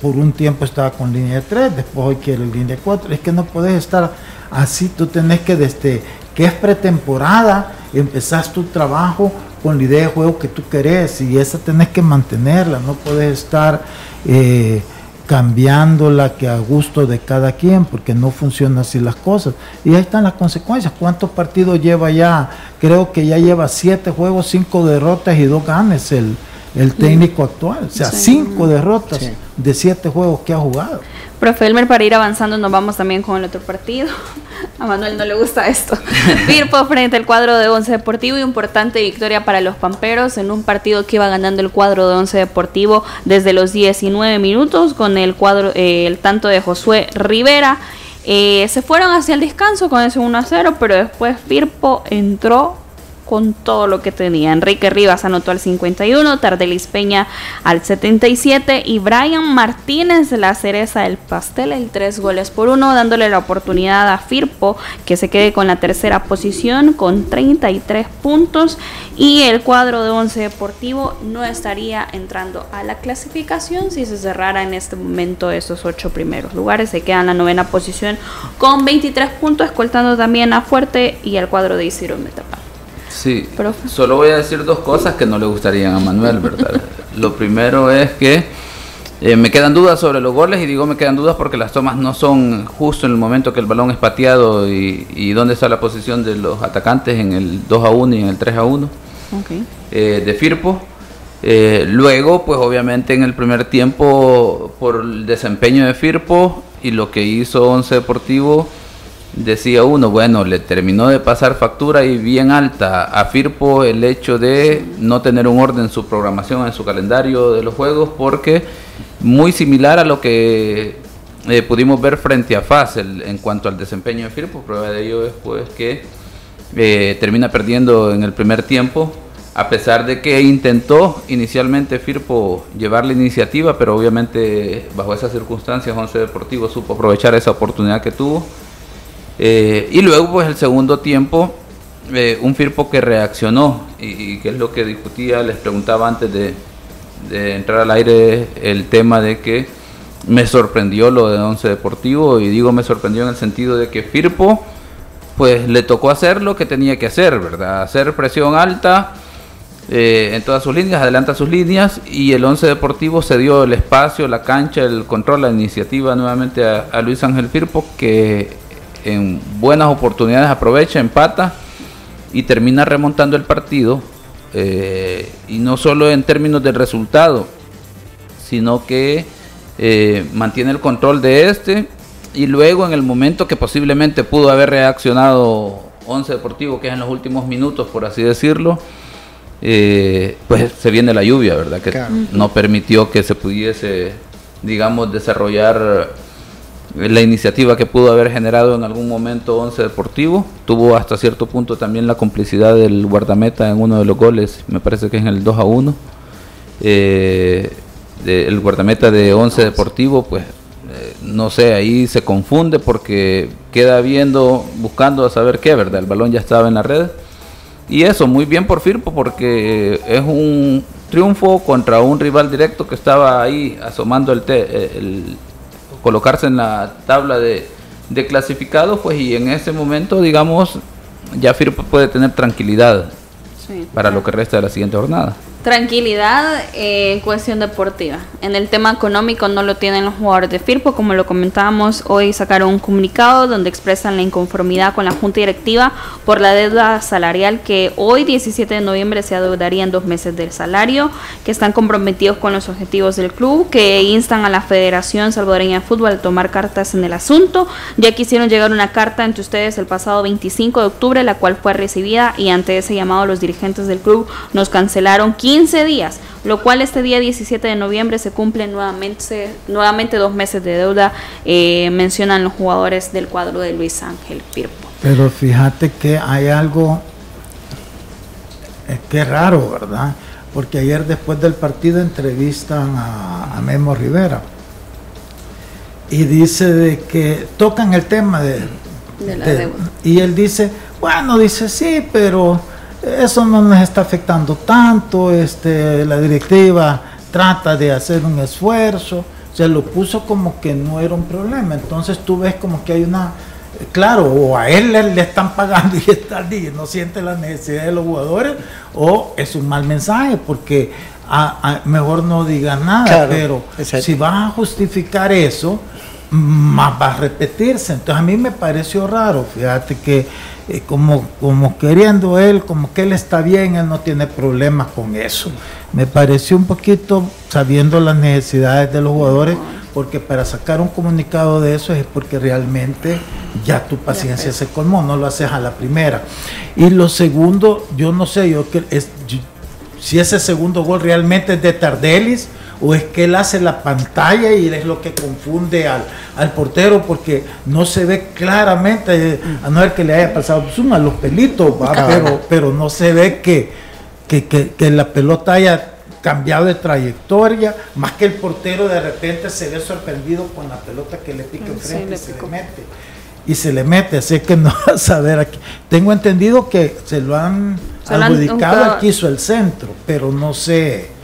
por un tiempo estaba con línea 3, después hoy quiere línea 4. Es que no puedes estar así, tú tenés que desde que es pretemporada, empezás tu trabajo con la idea de juego que tú querés y esa tenés que mantenerla, no puedes estar eh, cambiándola que a gusto de cada quien, porque no funcionan así las cosas. Y ahí están las consecuencias. ¿Cuántos partidos lleva ya? Creo que ya lleva siete juegos, cinco derrotas y dos ganes el, el técnico actual. O sea, Sí. cinco derrotas Sí. de siete juegos que ha jugado. Profe Elmer, para ir avanzando, nos vamos también con el otro partido. (laughs) A Manuel no le gusta esto. (laughs) Firpo frente al cuadro de Once Deportivo. Importante victoria para los Pamperos en un partido que iba ganando el cuadro de Once Deportivo desde los 19 minutos con el cuadro, eh, el tanto de Josué Rivera. Eh, se fueron hacia el descanso con ese 1 a 0, pero después Firpo entró con todo lo que tenía. Enrique Rivas anotó al 51, Tardelis Peña al 77 y Brian Martínez, la cereza del pastel, el 3 goles por 1, dándole la oportunidad a Firpo que se quede con la tercera posición con 33 puntos y el cuadro de Once Deportivo no estaría entrando a la clasificación si se cerrara en este momento esos ocho primeros lugares. Se queda en la novena posición con 23 puntos, escoltando también a Fuerte y al cuadro de Isidro Metapán. Sí, Profe. solo voy a decir dos cosas que no le gustarían a Manuel, ¿verdad? (laughs) Lo primero es que eh, me quedan dudas sobre los goles y digo me quedan dudas porque las tomas no son justo en el momento que el balón es pateado y, y dónde está la posición de los atacantes en el 2 a 1 y en el 3 a 1. eh, de Firpo. Eh, luego, pues obviamente en el primer tiempo, por el desempeño de Firpo y lo que hizo Once Deportivo, decía uno, bueno, le terminó de pasar factura y bien alta. A Firpo el hecho de no tener un orden en su programación, en su calendario de los juegos, porque muy similar a lo que eh, pudimos ver frente a FAS en cuanto al desempeño de Firpo, prueba de ello es pues que eh, termina perdiendo en el primer tiempo, a pesar de que intentó inicialmente Firpo llevar la iniciativa, pero obviamente bajo esas circunstancias Once Deportivo supo aprovechar esa oportunidad que tuvo eh, y luego, pues el segundo tiempo, eh, un Firpo que reaccionó, y, que es lo que discutía, les preguntaba antes de, entrar al aire el tema de que me sorprendió lo de Once Deportivo, y digo me sorprendió en el sentido de que Firpo, pues le tocó hacer lo que tenía que hacer, ¿verdad? Hacer presión alta. Eh, en todas sus líneas, adelanta sus líneas y el Once Deportivo se dio el espacio, la cancha, el control, la iniciativa nuevamente a, a Luis Ángel Firpo que en buenas oportunidades aprovecha, empata y termina remontando el partido. Eh, y no solo en términos del resultado, sino que eh, mantiene el control de este y luego en el momento que posiblemente pudo haber reaccionado Once Deportivo, que es en los últimos minutos, por así decirlo, eh, pues se viene la lluvia, ¿verdad? Que no permitió que se pudiese, digamos, desarrollar la iniciativa que pudo haber generado en algún momento Once Deportivo. Tuvo hasta cierto punto también la complicidad del guardameta en uno de los goles, me parece que es en el 2 a 1. Eh, el guardameta de Once Deportivo, pues eh, no sé, ahí se confunde porque queda viendo, buscando a saber qué, ¿verdad? El balón ya estaba en la red. Y eso, muy bien por Firpo porque es un triunfo contra un rival directo que estaba ahí asomando el, el colocarse en la tabla de, de clasificados, pues y en ese momento, digamos, ya Firpo puede tener tranquilidad para lo que resta de la siguiente jornada. Tranquilidad en cuestión deportiva. En el tema económico no lo tienen los jugadores de Firpo, como lo comentábamos, hoy sacaron un comunicado donde expresan la inconformidad con la Junta Directiva por la deuda salarial que hoy 17 de noviembre se adeudaría en dos meses del salario, que están comprometidos con los objetivos del club, que instan a la Federación Salvadoreña de Fútbol a tomar cartas en el asunto. Ya quisieron llegar una carta entre ustedes el pasado 25 de octubre, la cual fue recibida y ante ese llamado los dirigentes del club nos cancelaron 15 15 días, lo cual este día 17 de noviembre se cumplen nuevamente, nuevamente dos meses de deuda, eh, mencionan los jugadores del cuadro de Luis Ángel Firpo. Pero fíjate que hay algo es que raro, ¿verdad? Porque ayer después del partido entrevistan a, Memo Rivera y dice de que tocan el tema de, de la deuda. Y él dice, bueno, dice sí, pero eso no nos está afectando tanto, este, la directiva trata de hacer un esfuerzo, se lo puso como que no era un problema, entonces tú ves como que hay una, claro, o a él le, están pagando (laughs) y está no siente la necesidad de los jugadores, o es un mal mensaje, porque mejor no diga nada, pero si vas a justificar eso, más va a repetirse. Entonces a mí me pareció raro, fíjate que eh, como, como queriendo él, como que él está bien, él no tiene problemas con eso. Me pareció un poquito sabiendo las necesidades de los jugadores, porque para sacar un comunicado de eso es porque realmente ya tu paciencia se colmó, no lo haces a la primera. Y lo segundo, yo no sé, yo que es, si ese segundo gol realmente es de Tardelis o es que él hace la pantalla y es lo que confunde al, portero porque no se ve claramente, a no ver que le haya pasado suma los pelitos, pero, pero no se ve que, que, la pelota haya cambiado de trayectoria, más que el portero de repente se ve sorprendido con la pelota que le pica enfrente y se le mete. Y se le mete, así que no (laughs) va a saber aquí. Tengo entendido que se lo han adjudicado al que hizo el centro, pero no sé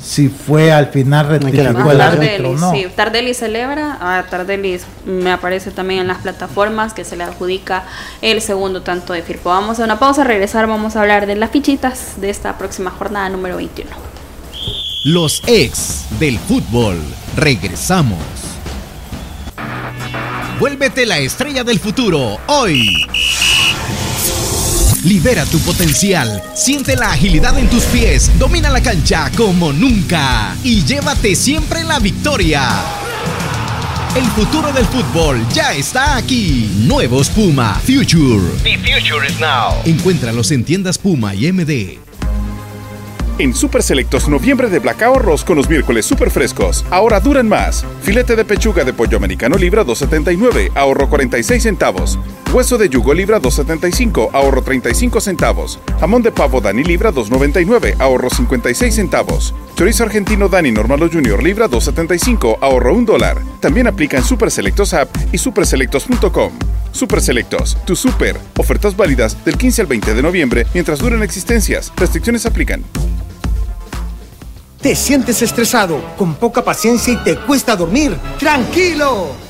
si fue al final rectificó el árbitro no. Sí, Tardelli celebra, a Tardelli me aparece también en las plataformas que se le adjudica el segundo tanto de Firpo. Vamos a una pausa, regresar, vamos a hablar de las fichitas de esta próxima jornada número 21. Los ex del fútbol, regresamos. Vuélvete la estrella del futuro hoy. Libera tu potencial, siente la agilidad en tus pies, domina la cancha como nunca y llévate siempre la victoria. El futuro del fútbol ya está aquí. Nuevos Puma Future. The future is now. Encuéntralos en tiendas Puma y MD. En Super Selectos noviembre de Black Ahorros con los miércoles super frescos. Ahora duran más. Filete de pechuga de pollo americano libra 2.79, ahorro 46 centavos. Hueso de yugo libra 2.75, ahorro 35 centavos. Jamón de pavo Dani libra 2.99, ahorro 56 centavos. Chorizo argentino Dani Normalo Junior libra 2.75, ahorro 1 dólar. También aplica en Super Selectos App y superselectos.com. Super Selectos, tu super. Ofertas válidas del 15 al 20 de noviembre mientras duran existencias. Restricciones aplican. ¿Te sientes estresado, con poca paciencia y te cuesta dormir? ¡Tranquilo!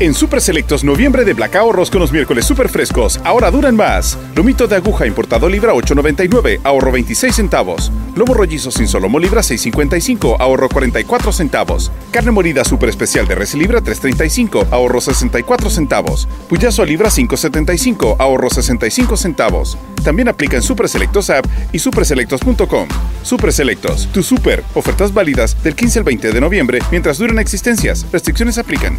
En Super Selectos noviembre de Black Ahorros con los miércoles super frescos. Ahora duran más. Lomito de aguja importado libra 8.99, ahorro 26 centavos. Lomo rollizo sin solomo libra 6.55, ahorro 44 centavos. Carne molida super especial de res libra 3.35, ahorro 64 centavos. Puyazo libra 5.75, ahorro 65 centavos. También aplica en Super Selectos App y superselectos.com. Super Selectos, tu super. Ofertas válidas del 15 al 20 de noviembre mientras duran existencias. Restricciones aplican.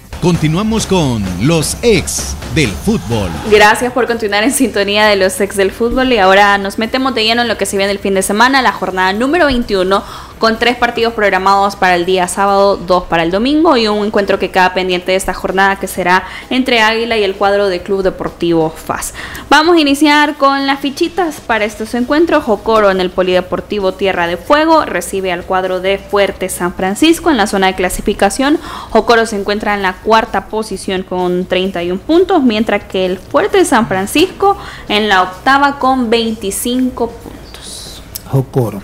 Continuamos con los ex del fútbol. Gracias por continuar en sintonía de los ex del fútbol y ahora nos metemos de lleno en lo que se viene el fin de semana, la jornada número 21 con tres partidos programados para el día sábado, dos para el domingo y un encuentro que queda pendiente de esta jornada que será entre Águila y el cuadro de Club Deportivo FAS. Vamos a iniciar con las fichitas para estos encuentros. Jocoro en el Polideportivo Tierra de Fuego recibe al cuadro de Fuerte San Francisco en la zona de clasificación. Jocoro se encuentra en la cuarta posición con 31 puntos, mientras que el Fuerte San Francisco en la octava con 25 puntos. Jocoro.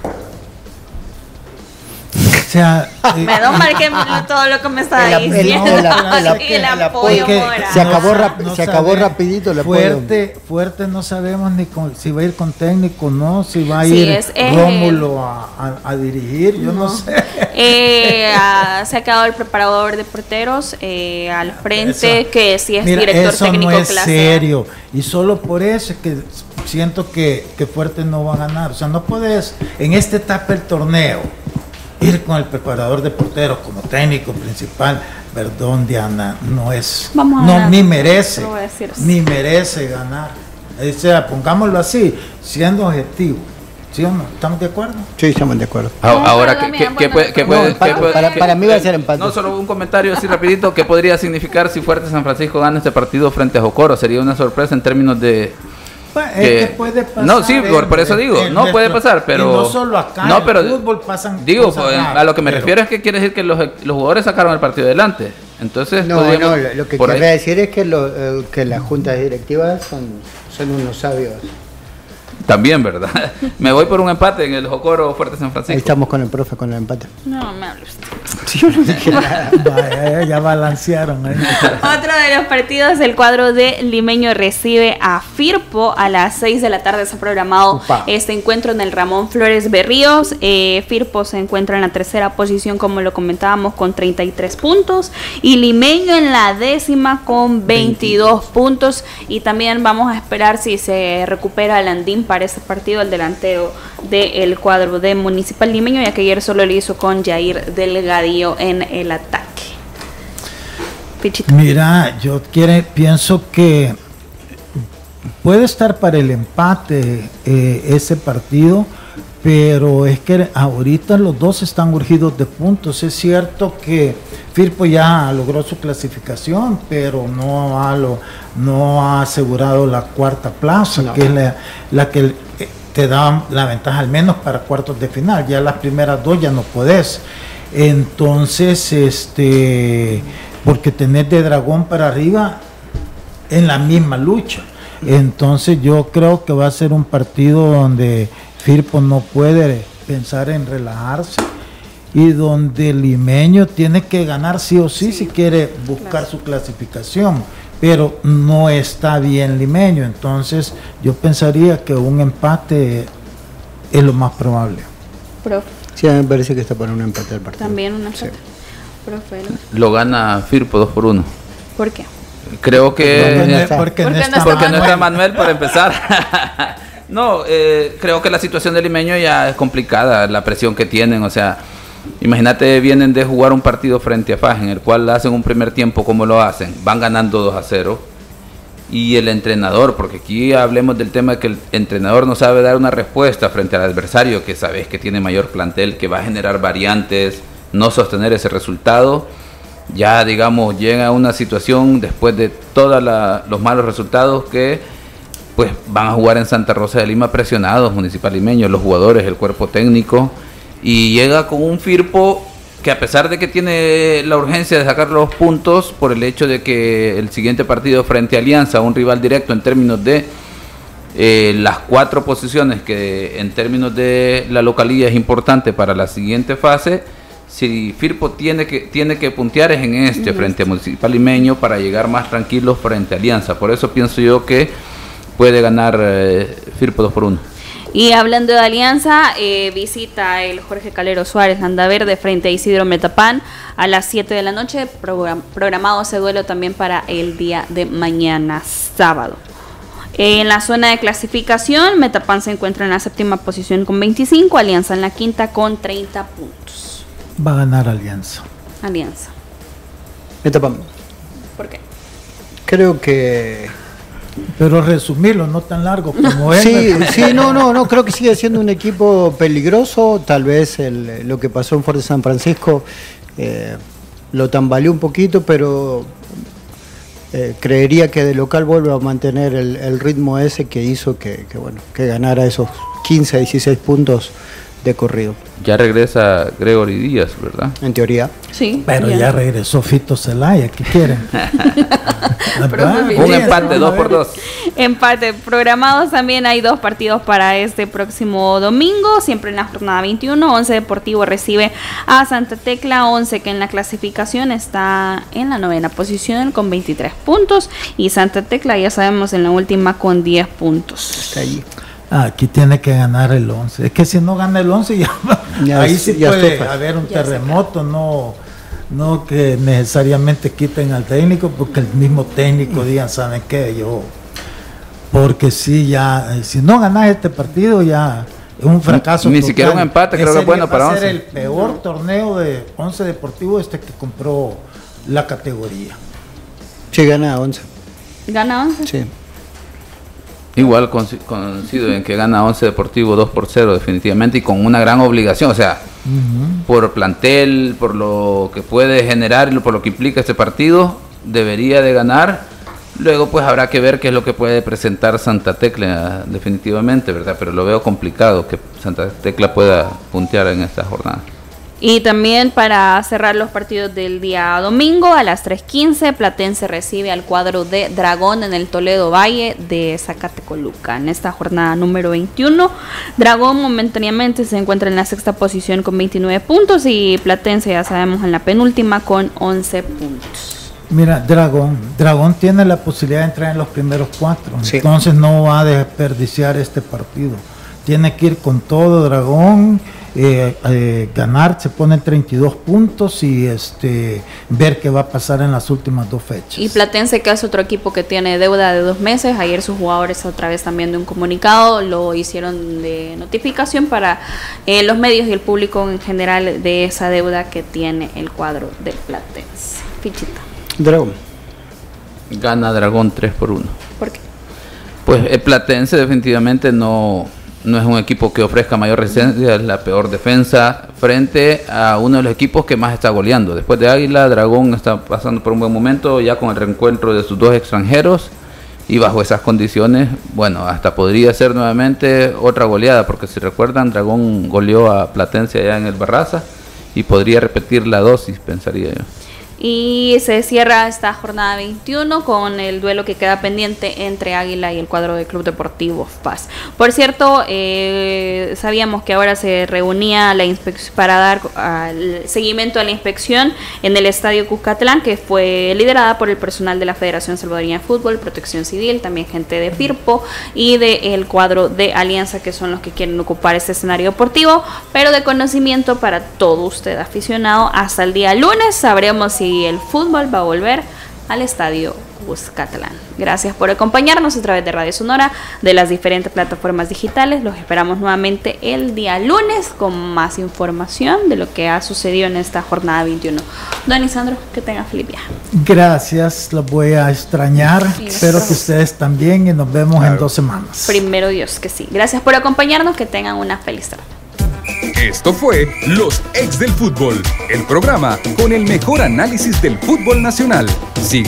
O sea, (laughs) eh, Perdón, marqué todo lo que me estaba El diciendo. (laughs) el apoyo moral. Se acabó rap- se acabó sabe- rapidito el apoyo. fuerte, fuerte no sabemos ni con- si va a ir con técnico no, si va a Sí, ir es, eh, Rómulo a, a- a dirigir, yo no, sé. (laughs) Eh, ah, se ha quedado el preparador de porteros eh, al frente, Eso- que sí es Mira, director eso técnico no es clase serio y solo por eso es que siento que, que Fuerte no va a ganar. O sea, no puedes en esta etapa del torneo ir con el preparador de porteros como técnico principal. Perdón, Diana, no es, Vamos a no ganar. ni merece, No voy a decir eso. ni merece ganar. O sea, pongámoslo así, siendo objetivo. ¿Sí o no? ¿Estamos de acuerdo? Sí, estamos de acuerdo. A- Ahora, ¿qué, puede, no, para- qué puede- para- qué- para mí va a ser empate. No, solo un comentario así rapidito. ¿Qué podría significar si Fuerte San Francisco gana este partido frente a Jocoro? Sería una sorpresa en términos de... Es que- puede pasar. no, sí, por, por eso digo, no puede pasar, pero... y no solo acá, no, en pero el fútbol pasan Digo, cosas pues, raras, a lo que me pero- refiero es que quiere decir que los, los jugadores sacaron el partido adelante. Entonces, No, podríamos- no, lo, que ahí- quería decir es que, lo, eh, que las juntas directivas son, son unos sabios. También, ¿verdad? (laughs) Me voy por un empate en el Jocoro Fuerte San Ahí Francisco. estamos con el profe con el empate. No, me habla (laughs) usted. Vaya, (laughs) ya balancearon. Otro de los partidos, el cuadro de Limeño recibe a Firpo a las 6 de la tarde. Se ha programado Upa. este encuentro en el Ramón Flores Berríos. Eh, Firpo se encuentra en la tercera posición, como lo comentábamos, con 33 puntos. Y Limeño en la décima con 22 puntos. Y también vamos a esperar si se recupera Landín para este partido, el delantero del cuadro de Municipal Limeño, ya que ayer solo lo hizo con Jair Delgadillo en el ataque. Pichito. Mira, yo quiere, pienso que puede estar para el empate eh, ese partido, pero es que ahorita los dos están urgidos de puntos. Es cierto que Firpo ya logró su clasificación, pero no ha, lo- no ha asegurado la cuarta plaza, No. que es la, la que eh, te da la ventaja al menos para cuartos de final. Ya las primeras dos ya no podés. Entonces, este, porque tenés de dragón para arriba en la misma lucha. Entonces yo creo que va a ser un partido donde Firpo no puede pensar en relajarse y donde el limeño tiene que ganar sí o sí, si quiere buscar su clasificación, pero no está bien limeño, entonces yo pensaría que un empate es lo más probable. Profe, Sí, a mí me parece que está para un empate el partido. también una empate. Profe, ¿no? Lo gana Firpo 2 por 1. ¿por qué? Creo que... no- está. porque no está Porque no Manuel. está Manuel para empezar. (laughs) no, eh, creo que la situación del limeño ya es complicada, la presión que tienen, o sea, imagínate, vienen de jugar un partido frente a Faj, en el cual hacen un primer tiempo como lo hacen, van ganando 2 a 0. Y el entrenador, porque aquí hablemos del tema que el entrenador no sabe dar una respuesta frente al adversario, que sabes que tiene mayor plantel, que va a generar variantes, no sostener ese resultado ya digamos llega a una situación después de todos los malos resultados que pues van a jugar en Santa Rosa de Lima presionados municipal limeños, los jugadores, el cuerpo técnico y llega con un Firpo que a pesar de que tiene la urgencia de sacar los puntos por el hecho de que el siguiente partido frente a Alianza, un rival directo en términos de eh, las cuatro posiciones que en términos de la localidad es importante para la siguiente fase, si Firpo tiene que, tiene que puntear es en este frente a Municipal Limeño para llegar más tranquilos frente a Alianza. Por eso pienso yo que puede ganar eh, Firpo 2 por 1. Y hablando de Alianza, eh, visita el Jorge Calero Suárez Landaverde frente a Isidro Metapán a las 7 de la noche. Program- programado ese duelo también para el día de mañana, sábado. En la zona de clasificación, Metapán se encuentra en la séptima posición con 25, Alianza en la quinta con 30 puntos. Va a ganar Alianza. Alianza. Etapa. ¿Por qué? Creo que Pero resumirlo, no tan largo como es. Sí, sí, no, no, no, creo que sigue siendo un equipo peligroso. Tal vez el- lo que pasó en Fuerte San Francisco eh, lo tambaleó un poquito, pero eh, creería que de local vuelve a mantener el, el ritmo ese que hizo que, que, bueno, que ganara esos 15, 16 puntos de corrido, Ya regresa Gregory Díaz, ¿verdad? en teoría. Sí. Pero ya regresó Fito Celaya, ¿qué quieren? (laughs) (laughs) Un empate, 2 por 2. Empate. Programados también hay dos partidos para este próximo domingo, siempre en la jornada 21. 11 Deportivo recibe a Santa Tecla 11, que en la clasificación está en la novena posición con 23 puntos. Y Santa Tecla, ya sabemos, en la última con 10 puntos. Está allí. Aquí tiene que ganar el 11. Es que si no gana el 11, (laughs) ya, Ya ahí sí ya puede haber un Ya terremoto, no, no que necesariamente quiten al técnico, porque el mismo técnico digan, ¿saben qué? Yo, porque si ya, eh, si no ganas este partido, ya es un fracaso. Ni siquiera un empate, creo que es bueno va para a ser 11. el peor torneo de 11 Deportivo este que compró la categoría. Sí, gana 11. ¿Gana 11? Sí. Igual coincido en que gana 11 Deportivo 2 por 0 definitivamente y con una gran obligación, o sea, por plantel, por lo que puede generar y por lo que implica este partido, debería de ganar. Luego pues habrá que ver qué es lo que puede presentar Santa Tecla definitivamente, ¿verdad? Pero lo veo complicado que Santa Tecla pueda puntear en esta jornada. Y también para cerrar los partidos del día domingo a las 3.15, Platense recibe al cuadro de Dragón en el Toledo Valle de Zacatecoluca. En esta jornada número 21, Dragón momentáneamente se encuentra en la sexta posición con 29 puntos y Platense ya sabemos en la penúltima con 11 puntos. Mira, Dragón, Dragón tiene la posibilidad de entrar en los primeros cuatro, entonces no va a desperdiciar este partido. Tiene que ir con todo Dragón eh, eh, ganar, se ponen 32 puntos y este ver qué va a pasar en las últimas dos fechas. Y Platense, que es otro equipo que tiene deuda de dos meses, ayer sus jugadores otra vez también de un comunicado lo hicieron de notificación para eh, los medios y el público en general de esa deuda que tiene el cuadro del Platense. Fichita. Dragón. Gana Dragón 3 por 1. ¿Por qué? Pues el Platense definitivamente no no es un equipo que ofrezca mayor resistencia, es la peor defensa frente a uno de los equipos que más está goleando. Después de Águila, Dragón está pasando por un buen momento ya con el reencuentro de sus dos extranjeros y bajo esas condiciones, bueno, hasta podría ser nuevamente otra goleada, porque si recuerdan, Dragón goleó a Platense allá en el Barraza y podría repetir la dosis, pensaría yo. Y se cierra esta jornada 21 con el duelo que queda pendiente entre Águila y el cuadro del Club Deportivo Paz. Por cierto, eh, sabíamos que ahora se reunía la para dar seguimiento a la inspección en el Estadio Cuscatlán, que fue liderada por el personal de la Federación Salvadoreña de Fútbol, Protección Civil, también gente de Firpo y del cuadro de Alianza, que son los que quieren ocupar este escenario deportivo, pero de conocimiento para todo usted aficionado. Hasta el día lunes sabremos si y el fútbol va a volver al estadio Cuscatlán. Gracias por acompañarnos a través de Radio Sonora, de las diferentes plataformas digitales. Los esperamos nuevamente el día lunes con más información de lo que ha sucedido en esta jornada 21. Don Isandro, que tenga feliz viaje. Gracias, los voy a extrañar. Espero que ustedes también y nos vemos en dos semanas. Primero Dios que sí. Gracias por acompañarnos, que tengan una feliz tarde. Esto fue Los Ex del Fútbol, el programa con el mejor análisis del fútbol nacional. Sigue